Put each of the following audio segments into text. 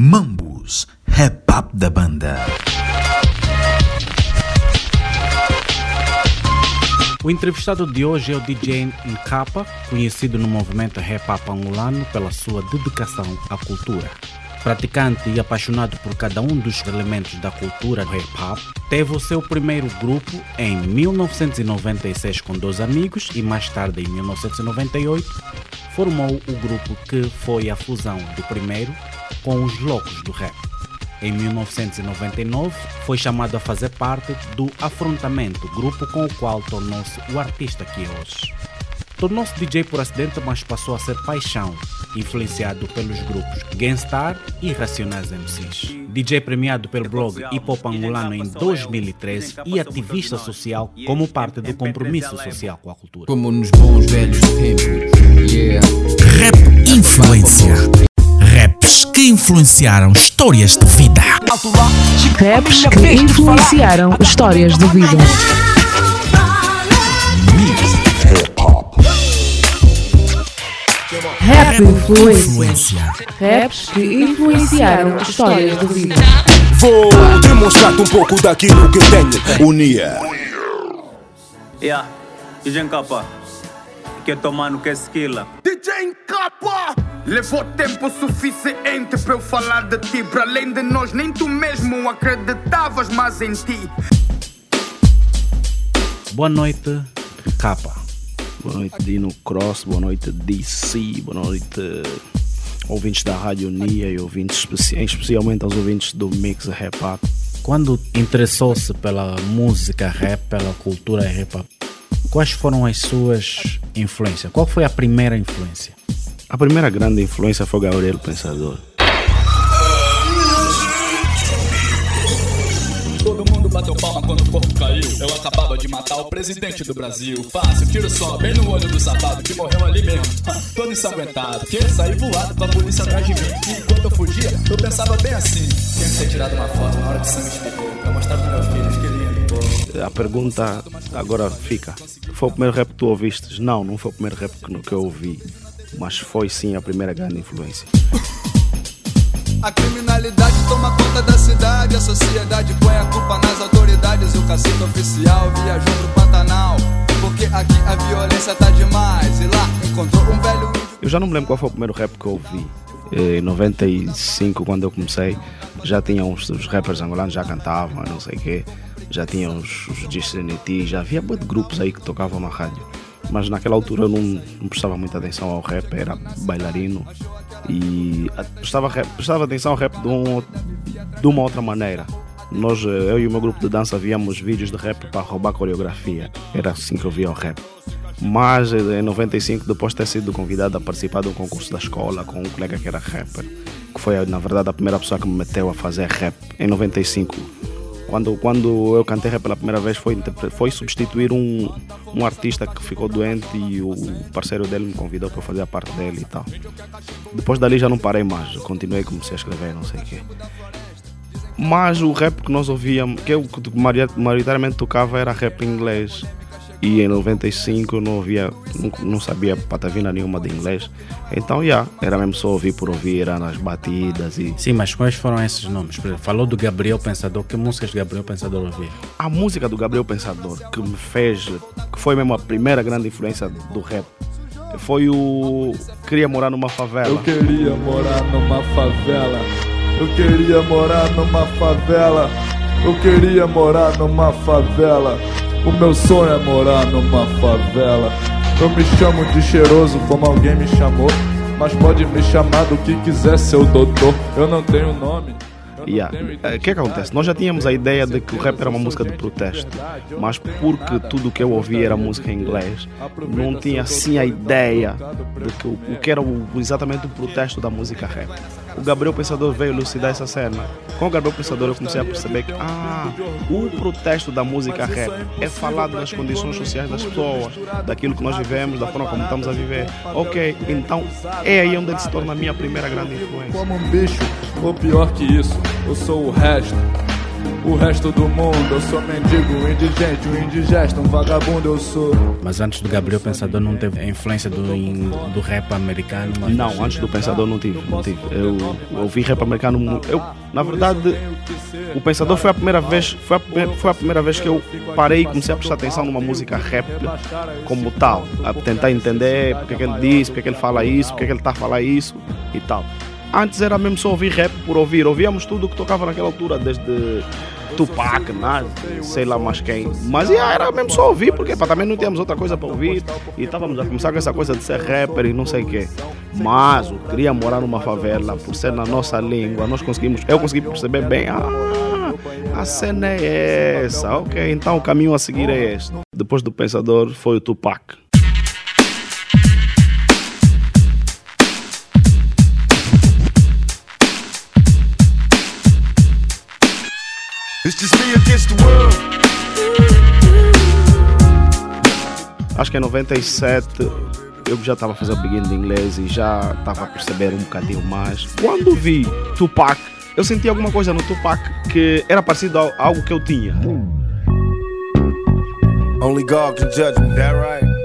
Mambus, rap da banda. O entrevistado de hoje é o DJ Nkapa, conhecido no movimento rap angolano pela sua dedicação à cultura. Praticante e apaixonado por cada um dos elementos da cultura hip hop, teve o seu primeiro grupo em 1996 com dois amigos e mais tarde, em 1998, formou o grupo que foi a fusão do primeiro com os Loucos do Rap. Em 1999, foi chamado a fazer parte do Afrontamento, grupo com o qual tornou-se o artista que é hoje. Tornou-se DJ por acidente, mas passou a ser paixão, influenciado pelos grupos Gangstar e Racionais MCs. DJ premiado pelo blog Hip Hop Angolano em 2013 e ativista social como parte do compromisso social com a cultura. Como nos bons velhos tempos. Yeah. Rap Influência. Raps que influenciaram histórias de vida. Raps que influenciaram histórias de vida. Rap Influência. Raps que influenciaram histórias de vida. Vou demonstrar-te um pouco daquilo que tenho. Unia. Yeah, DJ Capa. Que tomando que esquila. DJ Capa! Levou tempo suficiente para eu falar de ti. Para além de nós, nem tu mesmo acreditavas mais em ti. Boa noite, Capa. Boa noite, Dino Cross. Boa noite, DC. Boa noite, ouvintes da Rádio Nia e ouvintes, especi- especialmente aos ouvintes do Mix Rap Up. Quando interessou-se pela música rap, pela cultura hop, quais foram as suas influências? Qual foi a primeira influência? A primeira grande influência foi Gabriel Pensador. Bateu palma quando o corpo caiu. Eu acabava de matar o presidente do Brasil. Fácil, tiro só, bem no olho do safado que morreu ali mesmo. Todo ensanguentado, que voado polícia atrás de mim. E enquanto eu fugia, eu pensava bem assim: tinha que ter tirado uma foto na hora que o sangue. Pra mostrar que. A pergunta agora fica: foi o primeiro rap que tu ouvistes? Não, não foi o primeiro rap que eu ouvi. Mas foi sim a primeira grande influência. A criminalidade toma conta da cidade, a sociedade põe a culpa nas autoridades. O cacique oficial viajou pro Pantanal, porque aqui a violência tá demais. E lá encontrou um velho. Eu já não me lembro qual foi o primeiro rap que eu ouvi. Eh, Em 95, quando eu comecei, já tinha uns os rappers angolanos já cantavam, não sei o quê. Já tinha os, os já havia de grupos aí que tocavam na rádio. Mas naquela altura eu não, não prestava muita atenção ao rap, era bailarino. E prestava, prestava atenção ao rap de, um, de uma outra maneira. Nós, eh, eu e o meu grupo de dança, víamos vídeos de rap para roubar coreografia. Era assim que eu via o rap. Mas eh, em 95, depois de ter sido convidado a participar de um concurso da escola com um colega que era rapper, que foi na verdade a primeira pessoa que me meteu a fazer rap, em 95. Quando, quando eu cantei pela primeira vez foi, foi substituir um, um artista que ficou doente e o parceiro dele me convidou para fazer a parte dele e tal. Depois dali já não parei mais, eu continuei, comecei a escrever, não sei o quê. Mas o rap que nós ouvíamos, que eu que maria- maioritariamente tocava era rap em inglês. E em 95 eu não ouvia, não, não sabia patavina nenhuma de inglês. Então, já, era mesmo só ouvir por ouvir, era nas batidas e... Sim, mas quais foram esses nomes? Falou do Gabriel Pensador, que músicas Gabriel Pensador ouvia? A música do Gabriel Pensador, que me fez, que foi mesmo a primeira grande influência do rap, foi o Queria Morar Numa Favela. Eu queria morar numa favela. Eu queria morar numa favela. Eu queria morar numa favela. O meu sonho é morar numa favela. Eu me chamo de cheiroso como alguém me chamou. Mas pode me chamar do que quiser, seu doutor. Eu não tenho nome. Yeah. Eh, O que é que acontece? Nós já tínhamos a ideia de que o rap era uma música de protesto, mas porque tudo o que eu ouvia era música em inglês, não tinha assim a ideia de que o, o que era o- exatamente o protesto da música rap. O Gabriel Pensador veio elucidar essa cena. Com o Gabriel Pensador eu comecei a perceber que ah, o protesto da música rap é falar das condições sociais das pessoas, daquilo que nós vivemos, da forma como estamos a viver. Ok, então é aí onde ele se torna a minha primeira grande influência. Como um bicho, ou pior que isso, eu sou o resto. o resto do mundo. Eu sou mendigo, um indigente, um indigesto, um vagabundo eu sou. Mas antes do Gabriel Pensador não teve a influência do, in- do rap americano? Mas Não, antes do Pensador não tive, não tive. Eu ouvi rap americano. Eu, na verdade, o Pensador foi a primeira vez, foi a, primeira- foi a primeira vez que eu parei e comecei a prestar atenção numa música rap como tal, a tentar entender porque que ele diz, porque que ele fala isso, porque que ele está a falar isso e tal. Antes era mesmo só ouvir rap por ouvir, ouvíamos tudo o que tocava naquela altura, desde Tupac, Nas, sei lá mais quem. Mas yeah, era mesmo só ouvir, porque pá, também não tínhamos outra coisa para ouvir e estávamos a começar com essa coisa de ser rapper e não sei o quê. Mas eu queria morar numa favela, por ser na nossa língua, nós conseguimos, eu consegui perceber bem, ah, a cena é essa, ok, então o caminho a seguir é este. Depois do Pensador foi o Tupac. It's just me against the world. Acho que em 97 eu já estava fazendo beginning de inglês e já estava a perceber um bocadinho mais. Quando vi Tupac, eu senti alguma coisa no Tupac que era parecido a algo que eu tinha. Only God can judge me, that right?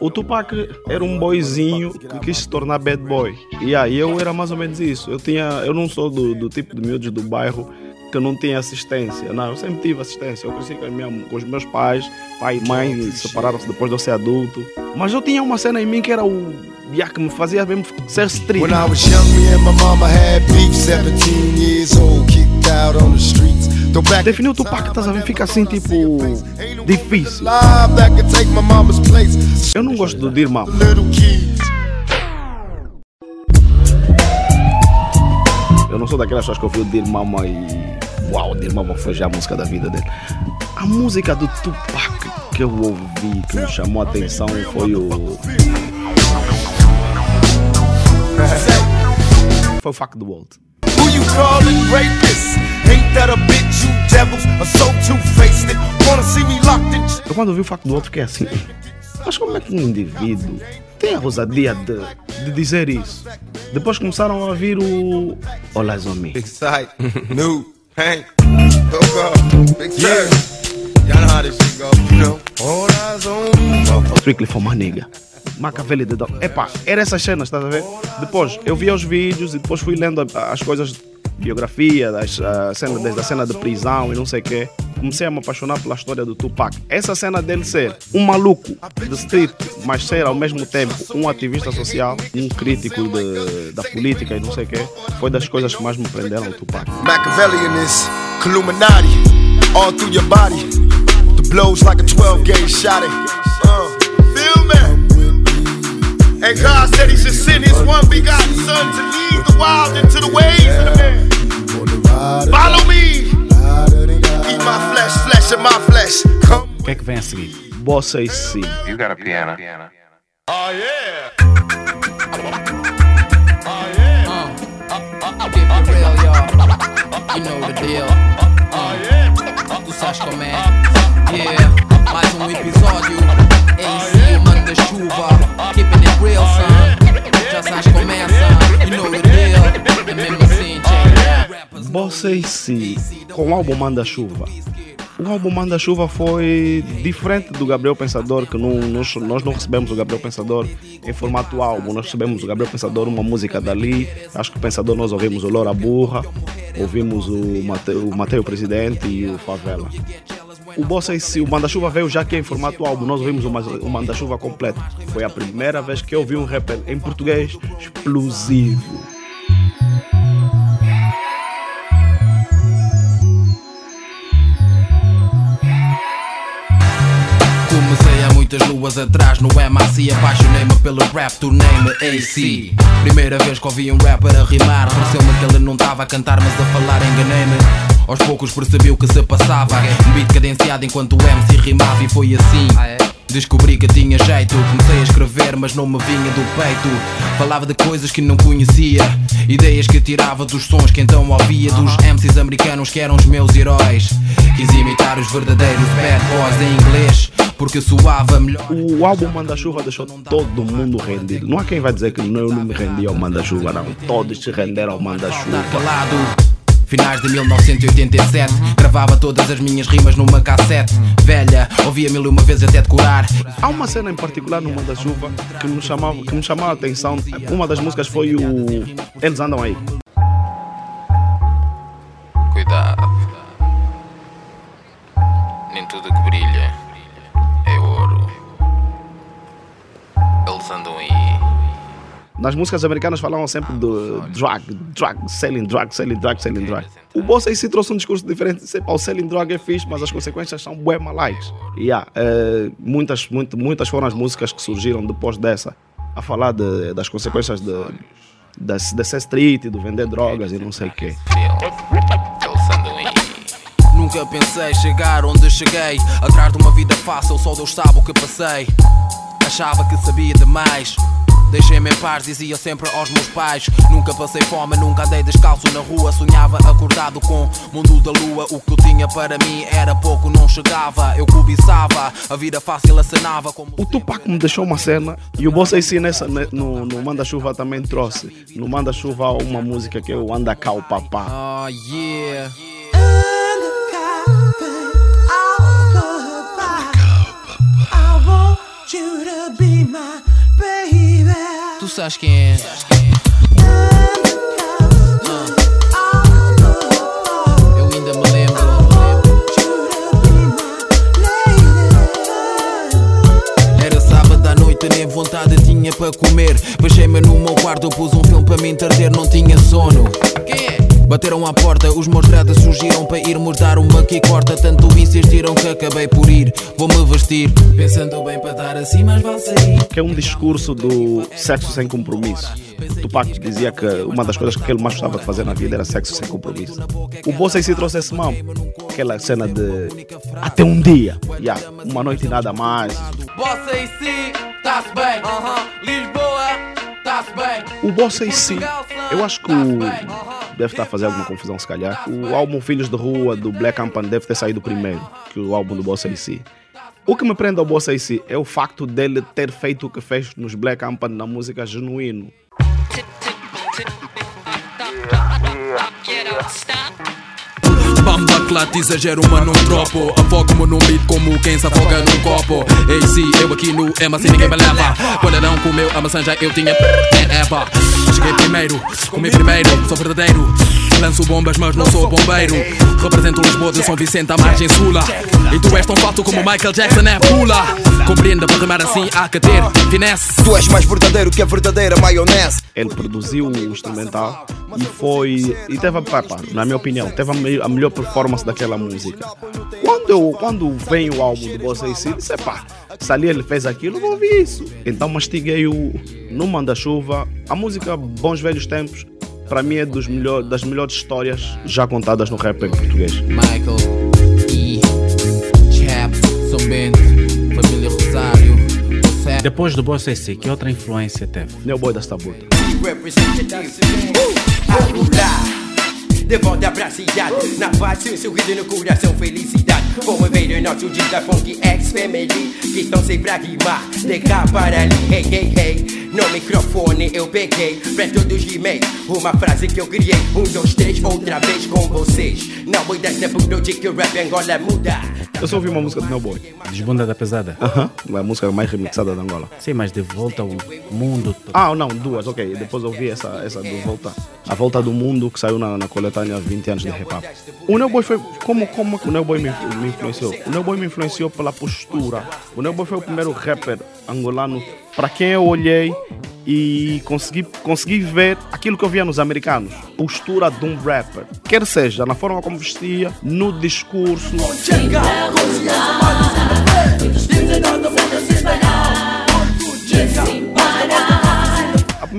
O Tupac era um boyzinho que quis se tornar bad boy. E aí eu era mais ou menos isso. Eu tinha, eu não sou do, do tipo de miúdos do bairro que não tinha assistência. Não, eu sempre tive assistência. Eu cresci com, minha, com os meus pais, pai e mãe separaram-se depois de eu ser adulto. Mas eu tinha uma cena em mim que era o que me fazia mesmo ser street. When I was young, me and my mama had beef. Definir o Tupac, a ver? Fica assim tipo difícil. Eu não gosto do kids. Eu não sou daquelas pessoas que ouviu o Dirmama e. Uau, o Dirmama foi já a música da vida dele. A música do Tupac que eu ouvi, que me chamou a atenção, foi o. Foi o Fuck the World. You calling rapist? Ain't that a bitch, you devils? Are so two-faced it. Wanna see me locked in Eu quando ouvi o Fuck the World fiquei assim. Mas como é que um indivíduo tem a ousadia de, de dizer isso? Depois começaram a vir o. Olá, Zomi. Big sight, new, Hank, go go, big yeah. Y'all know how this shit go, you know. All eyes on me, motherfucker. Strictly for my nigga. Machiavelli de Dog. Epá, era essas cenas, estás a ver? Depois eu vi os vídeos e depois fui lendo as coisas, biografia, das, a cena, desde a cena de prisão e não sei o quê. Comecei a me apaixonar pela história do Tupac. Essa cena dele ser um maluco de street, mas ser ao mesmo tempo um ativista social, um crítico de- da política e não sei o quê, foi das coisas que mais me prenderam o Tupac. Machiavellian is Illuminati, all through your body. The blows like a 12 gauge shot. And God said He should send His one begotten Son to lead the wild into the ways of the man. Follow me. Eat my flesh, flesh of my flesh. Come. O que é que vem a seguir? Bossa e Si. You got a piano. Oh yeah. Keep it real, y'all. You know the deal. Uh, tu sabes como é. Yeah, mais um check. Bossa e Si, com o álbum Manda Chuva. O álbum Manda Chuva foi diferente do Gabriel Pensador, que não, nós, nós não recebemos o Gabriel Pensador em formato álbum, nós recebemos o Gabriel Pensador uma música dali. Acho que o Pensador nós ouvimos o Loura Burra, ouvimos o Mateu, o Mateu Presidente e o Favela. O Bossa e Si, o Manda Chuva veio já que em formato álbum, nós ouvimos o, Ma- o Manda Chuva completo. Foi a primeira vez que eu ouvi um rapper em português explosivo. Muitas luas atrás no MAC Apaixonei-me pelo rap, tornei-me AC Primeira vez que ouvi um rapper a rimar Pareceu-me que ele não estava a cantar mas a falar enganei-me. Aos poucos percebi o que se passava. Um beat cadenciado enquanto o MC rimava e foi assim Descobri que tinha jeito, comecei a escrever, mas não me vinha do peito. Falava de coisas que não conhecia, ideias que tirava dos sons que então ouvia dos MCs americanos que eram os meus heróis. Quis imitar os verdadeiros bad boys em inglês, porque soava melhor. O álbum Manda Chuva deixou todo mundo rendido. Não há quem vai dizer que eu não me rendi ao Manda Chuva, não. Todos se renderam ao Manda Chuva. Finais de 1987, gravava todas as minhas rimas numa cassete. Velha, ouvia mil e uma vezes até decorar. Há uma cena em particular no Manda Chuva que me chamava, que me chamava a atenção. Uma das músicas foi o Eles Andam Aí. Cuidado. Nem tudo que brilha é ouro. Eles andam aí. Nas músicas americanas falavam sempre do drug, drug, selling drug, selling drug, selling drug. O Bossa aí se trouxe um discurso diferente. Disse, o selling drug é fixe, mas as consequências são bué malais. E yeah, eh, muitas, muito, muitas foram as músicas que surgiram depois dessa a falar de- das consequências de, da, da ser street, do vender drogas e não sei o quê. Nunca pensei chegar onde cheguei. Atrás de uma vida fácil, só Deus sabe o que passei. Achava que sabia demais. Deixei-me em paz, dizia sempre aos meus pais. Nunca passei fome, nunca andei descalço na rua. Sonhava acordado com o mundo da lua. O que eu tinha para mim era pouco, não chegava. Eu cobiçava, a vida fácil acenava como. O Tupac me deixou uma cena e o Bossa AC nessa, ne- no, no Manda Chuva também trouxe. No Manda Chuva há uma música que é o Anda Cá o Papá. Oh yeah. I want you to be my baby. Tu sabes quem é? Eu ainda me lembro. Era sábado à noite, nem vontade tinha para comer. Fechei-me no meu quarto, pus um filme para me entreter, não tinha sono. Bateram à porta, os meus surgiram para irmos dar uma que corta. Tanto insistiram que acabei por ir. Vou-me vestir, pensando bem para dar assim, mas vale sair. Que é um discurso do sexo sem compromisso. O Tupac dizia que uma das coisas que ele mais gostava de fazer na vida era sexo sem compromisso. O Bossa AC trouxe esse mambo. Aquela cena de até um dia, yeah, uma noite e nada mais. Bossa em si, tá-se bem. Lisboa, tá-se bem. O Bossa em si, eu acho que o. Deve estar a fazer alguma confusão, se calhar. O álbum Filhos de Rua do Black Company deve ter saído primeiro que o álbum do Bossa si. O que me prende ao Bossa si é o facto dele ter feito o que fez nos Black Company na música genuíno. Bamba clate, exagero, mas não dropo. Afogo-me num beat como quem se afoga num copo. Ei, se eu aqui no Ema, se ninguém me leva. Quando não comeu a maçã, já eu tinha. É Eva. Cheguei primeiro, comi primeiro, sou verdadeiro. Lanço bombas, mas não sou bombeiro. Represento Lisboa de São Vicente à margem sula. E tu és tão falso como Michael Jackson é pula. Compreenda, para rimar assim há que ter finesse. Tu és mais verdadeiro que a verdadeira maionese. Ele produziu o instrumental e foi. E teve, a- pá, pá, na minha opinião, teve a, me- a melhor performance daquela música. Quando, eu, quando vem o álbum do Bossa e Si, disse, pá, se ali ele fez aquilo, vou ouvir isso. Então mastiguei o No Manda Chuva, a música Bons Velhos Tempos, para mim é dos melhor, das melhores histórias já contadas no rap em português. Michael E. Chap, São Bento, Família Rosário. Depois do Bossa AC, que outra influência teve? Meu boy da Stabuta. Representative. Arrular. Devant da braciada Na paz, um sorriso no coração, felicidade. Vou ver nosso dia funk ex-family Que estão sempre pra rimar, de cá para ali. Hey, hey, hey, no microfone eu peguei Pra todos rimei, uma frase que eu criei. Um, dois, três, outra vez com vocês. Não do dia que o rap Angola muda Eu só ouvi uma música do Meu Boy. Desbunda da pesada? Aham, a música mais remixada da Angola. Sim, mas de volta ao mundo. Ah, não, duas, ok. Depois eu ouvi essa, essa do Volta. A Volta do Mundo, que saiu na, na coletânea 20 anos de hip hop. O Neoboy foi. Como, como que o Neoboy me, me influenciou? O Neoboy me influenciou pela postura. O Neoboy foi o primeiro rapper angolano para quem eu olhei e consegui, consegui ver aquilo que eu via nos americanos. Postura de um rapper. Quer seja na forma como vestia, no discurso.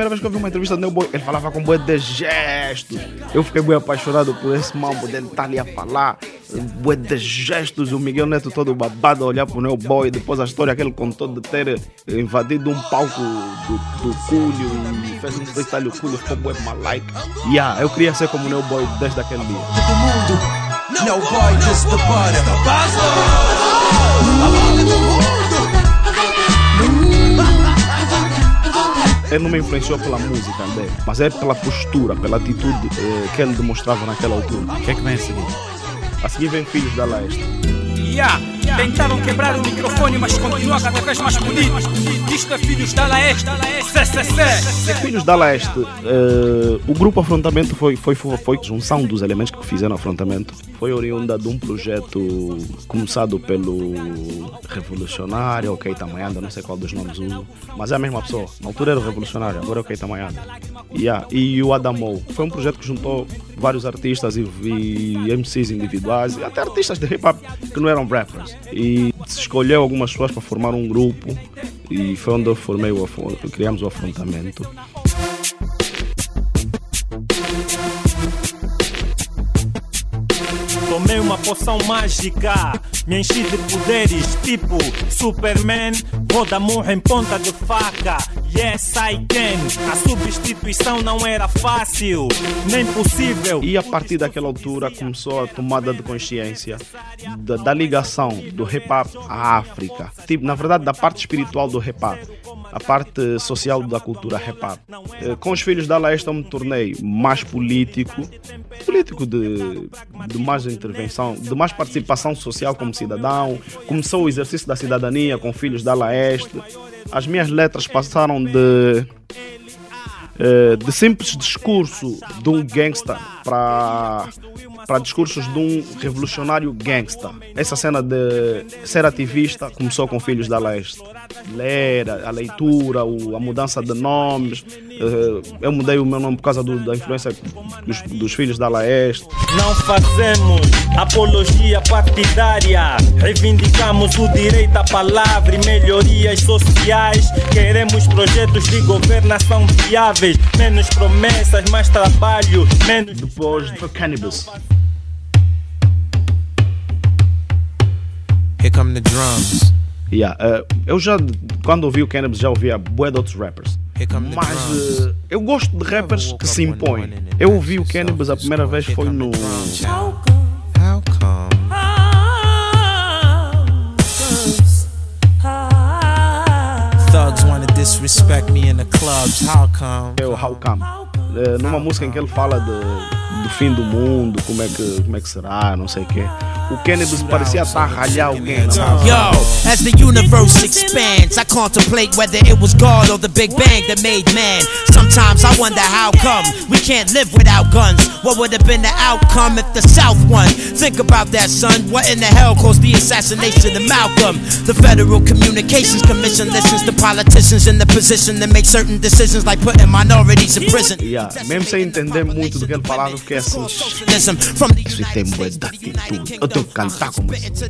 Primeira vez que eu vi uma entrevista do Neoboy, ele falava com bué de gestos. Eu fiquei bem apaixonado por esse mambo dele estar ali a falar. Bué de gestos. O Miguel Neto todo babado a olhar pro Neoboy. Depois a história que ele contou de ter invadido um palco do, do Cúlio e fez um freestyle. O Cúlio ficou bué malaica. Yeah, eu queria ser como o Neoboy desde aquele dia. Boy, just the butter ele não me influenciou pela música dele, mas é pela postura, pela atitude eh, que ele demonstrava naquela altura. O que é que vem a seguir? A seguir vem Filhos da Leste. Yeah. Tentaram quebrar o microfone, mas continua cada vez mais bonito. Isto é Filhos da Laeste, CCC. Filhos da Leste, eh, o grupo Afrontamento foi, foi, foi, foi junção dos elementos que fizeram Afrontamento. Foi oriunda de um projeto começado pelo Revolucionário, o Keita Mayanda, não sei qual dos nomes uso, mas é a mesma pessoa. Na altura era o Revolucionário, agora é o Keita Mayanda. Yeah. E o Adamo. Foi um projeto que juntou vários artistas e, e MCs individuais, e até artistas de hip hop que não eram rappers. E se escolheu algumas pessoas para formar um grupo e foi onde eu formei o criamos o afrontamento. Tomei uma poção mágica, me enchi de poderes, tipo Superman. Vou dar murro em ponta de faca. Yes, I can. A substituição não era fácil, nem possível. E a partir daquela altura começou a tomada de consciência da, da ligação do hip à África. Tipo, na verdade, da parte espiritual do hip a parte social da cultura hip. Eh, Com os filhos da Laeste eu me tornei mais político, político de, de mais intervenção, de mais participação social como cidadão. Começou o exercício da cidadania com filhos da Laeste. As minhas letras passaram de de simples discurso de um gangsta para para discursos de um revolucionário gangsta. Essa cena de ser ativista começou com Filhos da Leste. Ler, a leitura, a mudança de nomes. Eh, Eu mudei o meu nome por causa do- da influência dos, dos Filhos da Leste. Não fazemos apologia partidária. Reivindicamos o direito à palavra e melhorias sociais. Queremos projetos de governação Menos promessas, mais trabalho, menos. Depois foi Cannabis. Here come the drums. Yeah, eh, eu já, quando ouvi o Cannabis, já ouvia bué de outros rappers. Mas eh, eu gosto de rappers que se impõem. Eu ouvi o Cannabis a primeira vez foi no. Disrespect me in the clubs. How come? É o How Come. Eh, numa música em que ele fala de, do fim do mundo, como é que, como é que será, não sei o quê. O Cannabis parecia estar a ralhar alguém. Yo, as the universe expands, I contemplate whether it was God or the Big Bang that made man. Sometimes I wonder how come we can't live without guns. What would have been the outcome if the South won? Think about that, son. What in the hell caused the assassination of Malcolm? The Federal Communications Commission listens to politicians in the position to make certain decisions like putting minorities in prison. Yeah, mesmo sem entender muito do que ele falava, fiquei assim. Listen, from the Isso tem bué de atitude. Eu tenho que cantar como isso.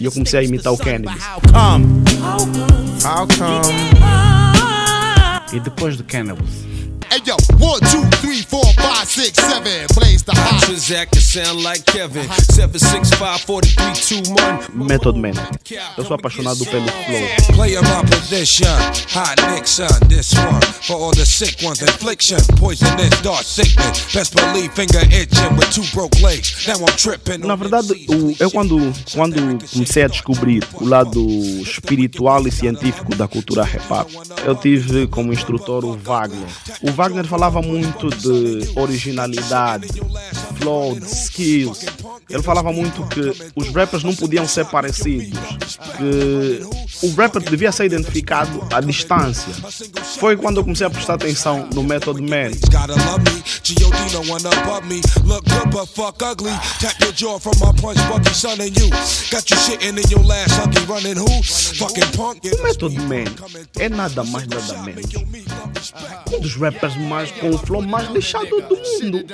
E eu comecei a imitar o come? E depois do Cannabis? Hey yo, one, two, three, four, five, six, seven. Blaze the hot. Transact to sound like Kevin. 765 4321. Method Man. Eu sou apaixonado pelo flow. Player my position. Hot Nixon. This one for all the sick ones. Infliction. Poisonous, dark sickness. Best believe finger itching with two broke legs. Now I'm tripping. Na verdade, o- eu quando, quando comecei a descobrir o lado espiritual e científico da cultura hip hop, eu tive como instrutor o Wagner. O Wagner falava muito de originalidade, flow, de skills. Ele falava muito que os rappers não podiam ser parecidos, que o rapper devia ser identificado à distância. Foi quando eu comecei a prestar atenção no Method Man. O Method Man é nada mais nada menos. Um dos rappers mais com o flow mais lixado do mundo.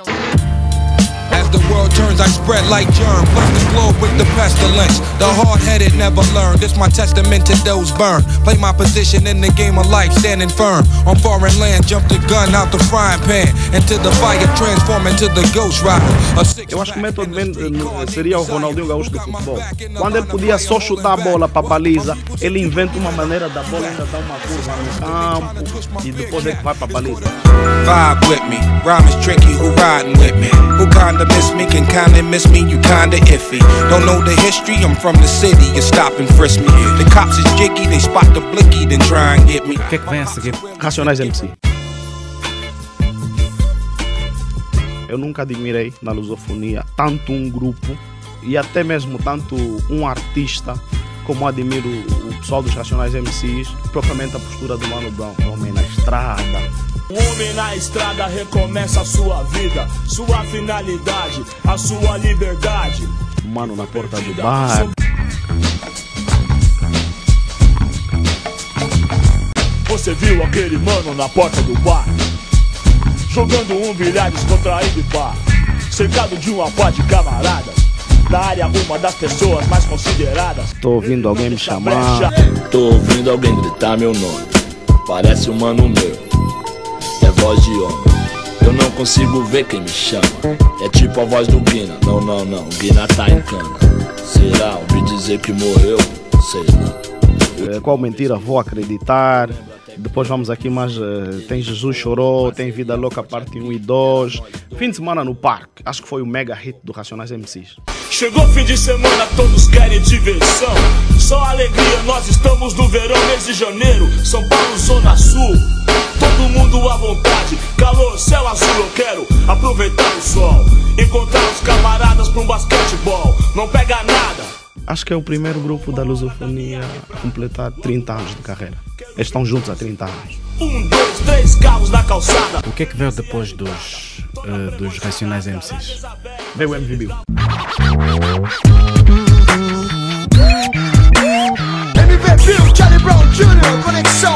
As the world turns, I spread like germ. Flood the globe with the pestilence. The hard headed never learn. This my testament to those burned. Play my position in the game of life, standing firm. On foreign land, jump the gun out the frying pan. Into the fire, transform into the ghost rider. Eu acho que o Method Man eh, seria o Ronaldinho Gaúcho do futebol. Quando ele podia só chutar a bola para a baliza, ele inventa uma maneira da bola ainda dar uma curva no campo e depois ele vai para a baliza. Vibe with me. Rhyme is tricky, who riding with me? Who kinda miss me can kinda miss me, you kinda iffy. Don't know the history, I'm from the city, you stop and frisk me. The cops is jiggy, they spot the blicky, then try and get me. Que, é que? Racionais MC. Eu nunca admirei na lusofonia tanto um grupo e até mesmo tanto um artista como admiro o pessoal dos Racionais MCs, propriamente a postura do Mano Brown. Homem na estrada, um homem na estrada recomeça a sua vida, sua finalidade, a sua liberdade. Mano na porta do bar. Você viu aquele mano na porta do bar? Jogando um bilhar descontraído e pá. Cercado de uma pá de camaradas. Na área, uma das pessoas mais consideradas. Tô ouvindo alguém me chamar. Tô ouvindo alguém gritar meu nome. Parece um mano meu. É voz de homem. Eu não consigo ver quem me chama. É tipo a voz do Guina. Não, não, não. Guina tá em cana. Será? Ouvi dizer que morreu? Sei lá. Eh, Qual mentira vou acreditar? Depois vamos aqui mais. eh, Tem Jesus Chorou, tem Vida Louca Parte 1 e 2. Fim de semana no parque. Acho que foi o mega hit do Racionais MCs. Chegou fim de semana, todos querem diversão. Só alegria, nós estamos no verão, mês de janeiro. São Paulo, Zona Sul. Todo mundo à vontade, calor, céu azul. Eu quero aproveitar o sol. Encontrar os camaradas pra um basquetebol. Não pega nada. Acho que é o primeiro grupo da lusofonia a completar 30 anos de carreira. Eles estão juntos há 30 anos. Um, dois, três carros na calçada. O que é que veio depois dos, eh, dos Racionais MCs? Veio o MVB. MVB, Charlie Brown Jr., Conexão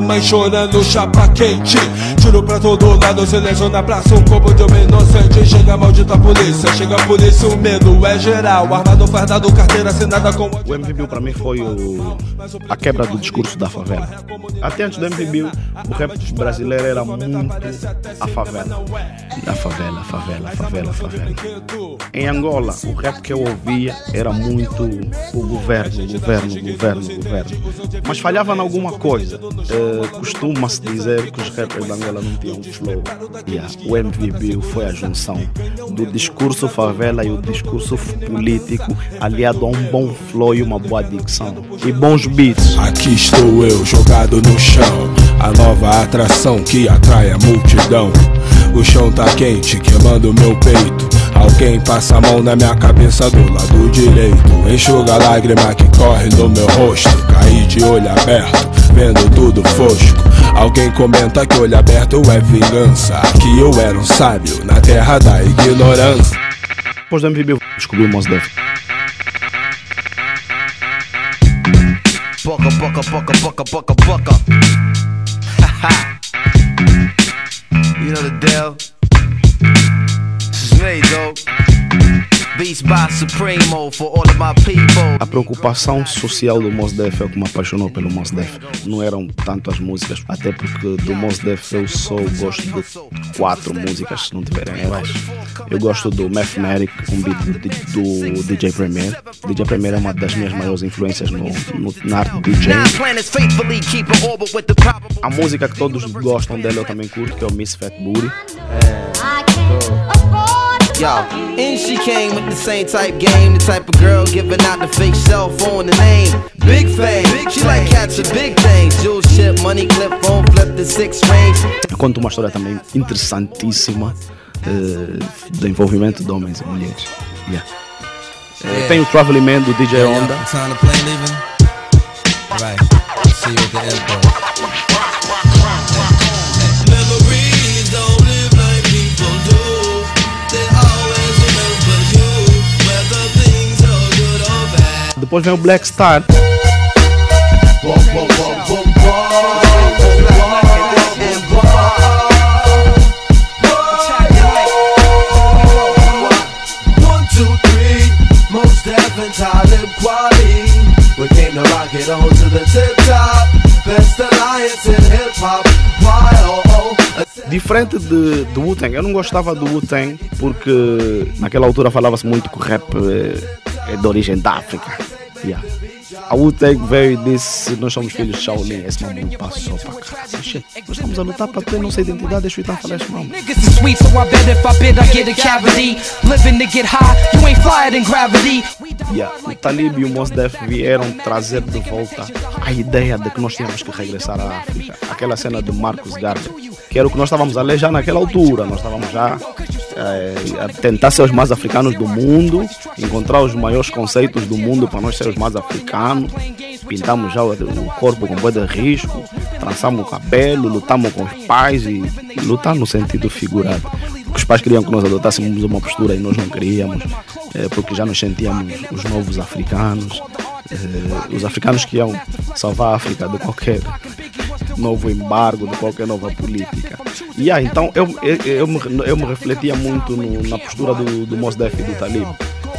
mãe chorando, chapa quente. Tiro pra todo lado, silêncio na praça, um corpo de um inocente. Chega a maldita polícia, chega a polícia, o medo é geral. Armado, fardado, carteira assinada com. O MVB para mim foi o, a quebra do discurso da favela. Até antes do MVB, o rap brasileiro era muito a favela. A favela, a favela, a favela, a favela. Em Angola, o rap que eu ouvia era muito o governo, governo, governo, governo. Mas falhava em alguma coisa. Eh, Costuma-se dizer que os rappers de Angola não tinham flow. Yeah. O MVB foi a junção do discurso favela e o discurso político aliado a um bom flow e uma boa dicção. E bons beats. Aqui estou eu, jogado no chão. A nova atração que atrai a multidão. O chão tá quente, queimando meu peito. Alguém passa a mão na minha cabeça do lado direito. Enxuga a lágrima que corre no meu rosto. Caí de olho aberto, vendo tudo fosco. Alguém comenta que olho aberto é vingança. Que eu era um sábio na terra da ignorância. Depois do MVB, descobri o Mos Def. Boca, boca, boca, boca, boca, boca. Know the. This is me, though. A preocupação social do Mos Def é o que me apaixonou pelo Mos Def. Não eram tanto as músicas, até porque do Mos Def eu só gosto de quatro músicas, se não tiverem erros. Eu gosto do Mathematic, um beat do, do DJ Premier. DJ Premier é uma das minhas maiores influências no, no, na arte de DJ. A música que todos gostam dele eu também curto, que é o Miss Fat Booty. Yo, and she came with the same type game, the type of girl giving out the fake cell phone, the name Big Fame. She like catching big things, jewel ship, money clip, phone flip the six range. Eu conto uma história também interessantíssima eh, do envolvimento de homens e mulheres. Yeah. Eh, Tem o Traveling Man do DJ Honda. Time Depois vem o Black Star. Diferente de, do Wu-Tang, eu não gostava do Wu-Tang porque naquela altura falava-se muito que o rap eh, é de origem da África. Yeah. A Wu-Tang veio e disse: Nós somos filhos de Shaolin. Esse mamão passou para cá. Nós estamos a lutar para ter nossa identidade. Deixa eu então falar esse mamão. Niggas is sweet, so I bet if I bid, I get a cavity. Living to get high, you ain't flyer than gravity. Yeah, o Talib e o Mos Def vieram trazer de volta a ideia de que nós tínhamos que regressar à África. Aquela cena de Marcos Garvey, que era o que nós estávamos a ler já naquela altura. Nós estávamos já a tentar ser os mais africanos do mundo, encontrar os maiores conceitos do mundo para nós ser os mais africanos. Pintamos já o, o corpo com boa de risco, trançamos o cabelo, lutamos com os pais e lutar no sentido figurado. Porque os pais queriam que nós adotássemos uma postura e nós não queríamos, eh, porque já nos sentíamos os novos africanos, eh, os africanos que iam salvar a África de qualquer novo embargo, de qualquer nova política. E ah, então eu, eu, eu, me, eu me refletia muito no- na postura do, do Def e do Talib.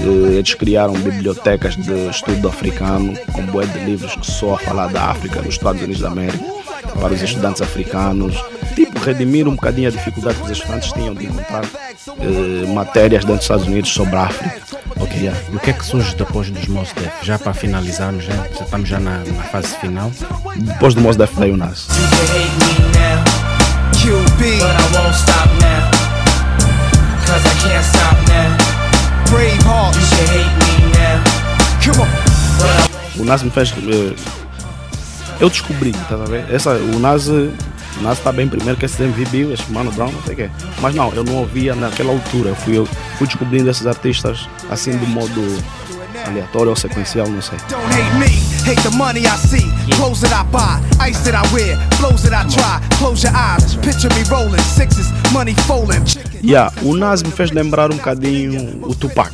Eh, Eles criaram bibliotecas de estudo africano, com bué de livros que só a falar da África, dos Estados Unidos da América, para os estudantes africanos. Tipo, redimir um bocadinho a dificuldade que os estudantes tinham de encontrar eh, matérias dentro dos Estados Unidos sobre a África. Yeah. E o que é que surge depois dos Mos Def? Já para finalizarmos, já, já estamos já na, na fase final. Depois do Mos Def veio o Nas. O Nas me fez. eh, eu descobri, tá a ver? Essa, o Nas. O Nas está bem primeiro que esse MVB, esse Mano Brown, não sei o quê. Mas não, eu não ouvia naquela altura. Eu fui, eu fui descobrindo esses artistas assim de modo aleatório ou sequencial, não sei. Don't hate me, hate the money I see. Clothes that I buy, ice that I wear, flows that I try. Close your eyes, picture me rolling, sixes, money folding. Yeah, o Nas me fez lembrar um bocadinho o Tupac.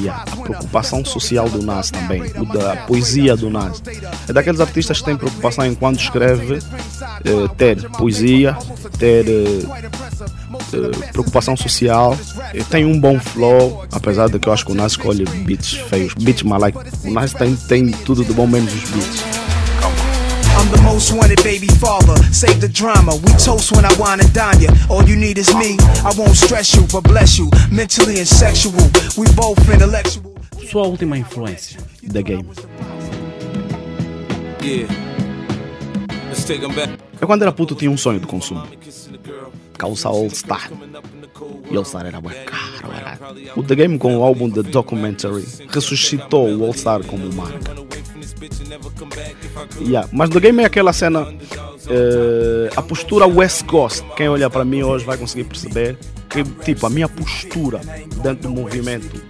Yeah, a preocupação social do Nas também, o da poesia do Nas. É daqueles artistas que têm preocupação em quando escreve eh, ter poesia, ter eh, eh, preocupação social, eh, tem um bom flow, apesar de que eu acho que o Nas escolhe beats feios, beats malike. O Nas tem, tem tudo de bom menos os beats. I'm the most wanted baby father. Save the drama. We toast when I wine and dine ya. All you need is me. I won't stress you, but bless you. Mentally and sexual. We both intellectual. Sua última influência? The Game. Yeah. Let's take them back. Eu quando era puto tinha um sonho de consumo. Calça All Star. E All Star era bem caro, era. O The Game com o álbum The Documentary ressuscitou o All Star como marca. Yeah. Mas The Game é aquela cena, eh, a postura West Coast. Quem olha para mim hoje vai conseguir perceber que, tipo, a minha postura dentro do movimento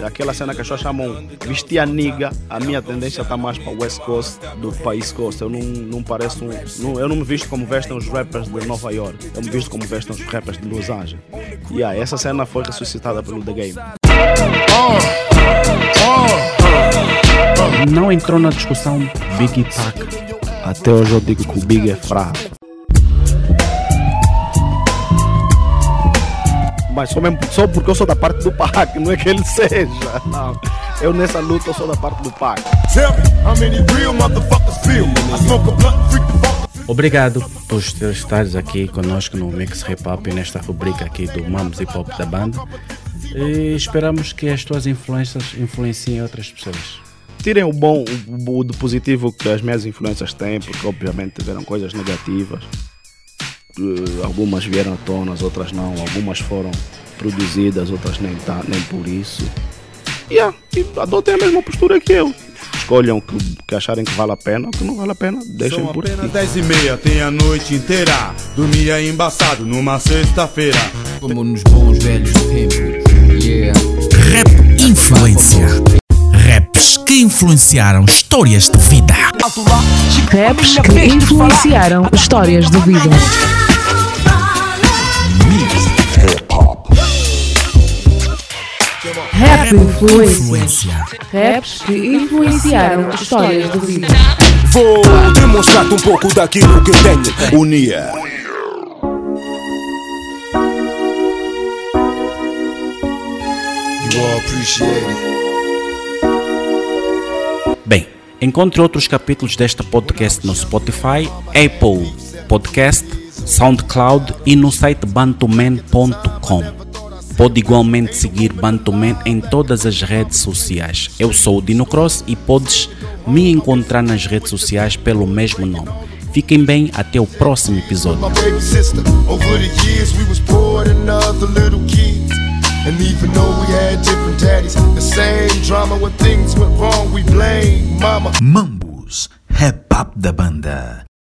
é aquela cena que as pessoas chamam vestir a niga. A minha tendência está mais para West Coast do que para East Coast. Eu não, não pareço não- eu não me visto como vestem os rappers de Nova York. Eu me visto como vestem os rappers de Los Angeles. Yeah, essa cena foi ressuscitada pelo The Game. Não entrou na discussão Biggie Pac. Até hoje eu digo que o Big é fraco. Mas só, mesmo, só porque eu sou da parte do Pac, não é que ele seja. Não. Eu nessa luta eu sou da parte do Pac. Obrigado por estares aqui conosco no Mix Hip Hop e nesta rubrica aqui do Mamos Hip Hop da banda. E esperamos que as tuas influências influenciem outras pessoas. Tirem o bom, o, o do positivo que as minhas influências têm, porque obviamente tiveram coisas negativas. Eh, algumas vieram à tona, as outras não. Algumas foram produzidas, outras nem, tá, nem por isso. Yeah, e adotem a mesma postura que eu. Escolham o que, que acharem que vale a pena, o que não vale a pena, deixem São por apenas aqui. 10 e meia, tem a noite inteira. Dormia embaçado numa sexta-feira. Como nos bons velhos tempos. Yeah. Rap Influência. Raps que influenciaram histórias de vida. Raps que influenciaram histórias de vida. Rap Influência. Raps que influenciaram histórias de vida. Vou demonstrar-te um pouco daquilo que tenho. Unia. You all appreciate it. Encontre outros capítulos deste podcast no Spotify, Apple Podcast, SoundCloud e no site bantuman.com. Pode igualmente seguir Bantuman em todas as redes sociais. Eu sou o Dino Cross e podes me encontrar nas redes sociais pelo mesmo nome. Fiquem bem, até o próximo episódio. And even though we had different daddies, the same drama when things went wrong, we blame mama. Mambus, up da banda.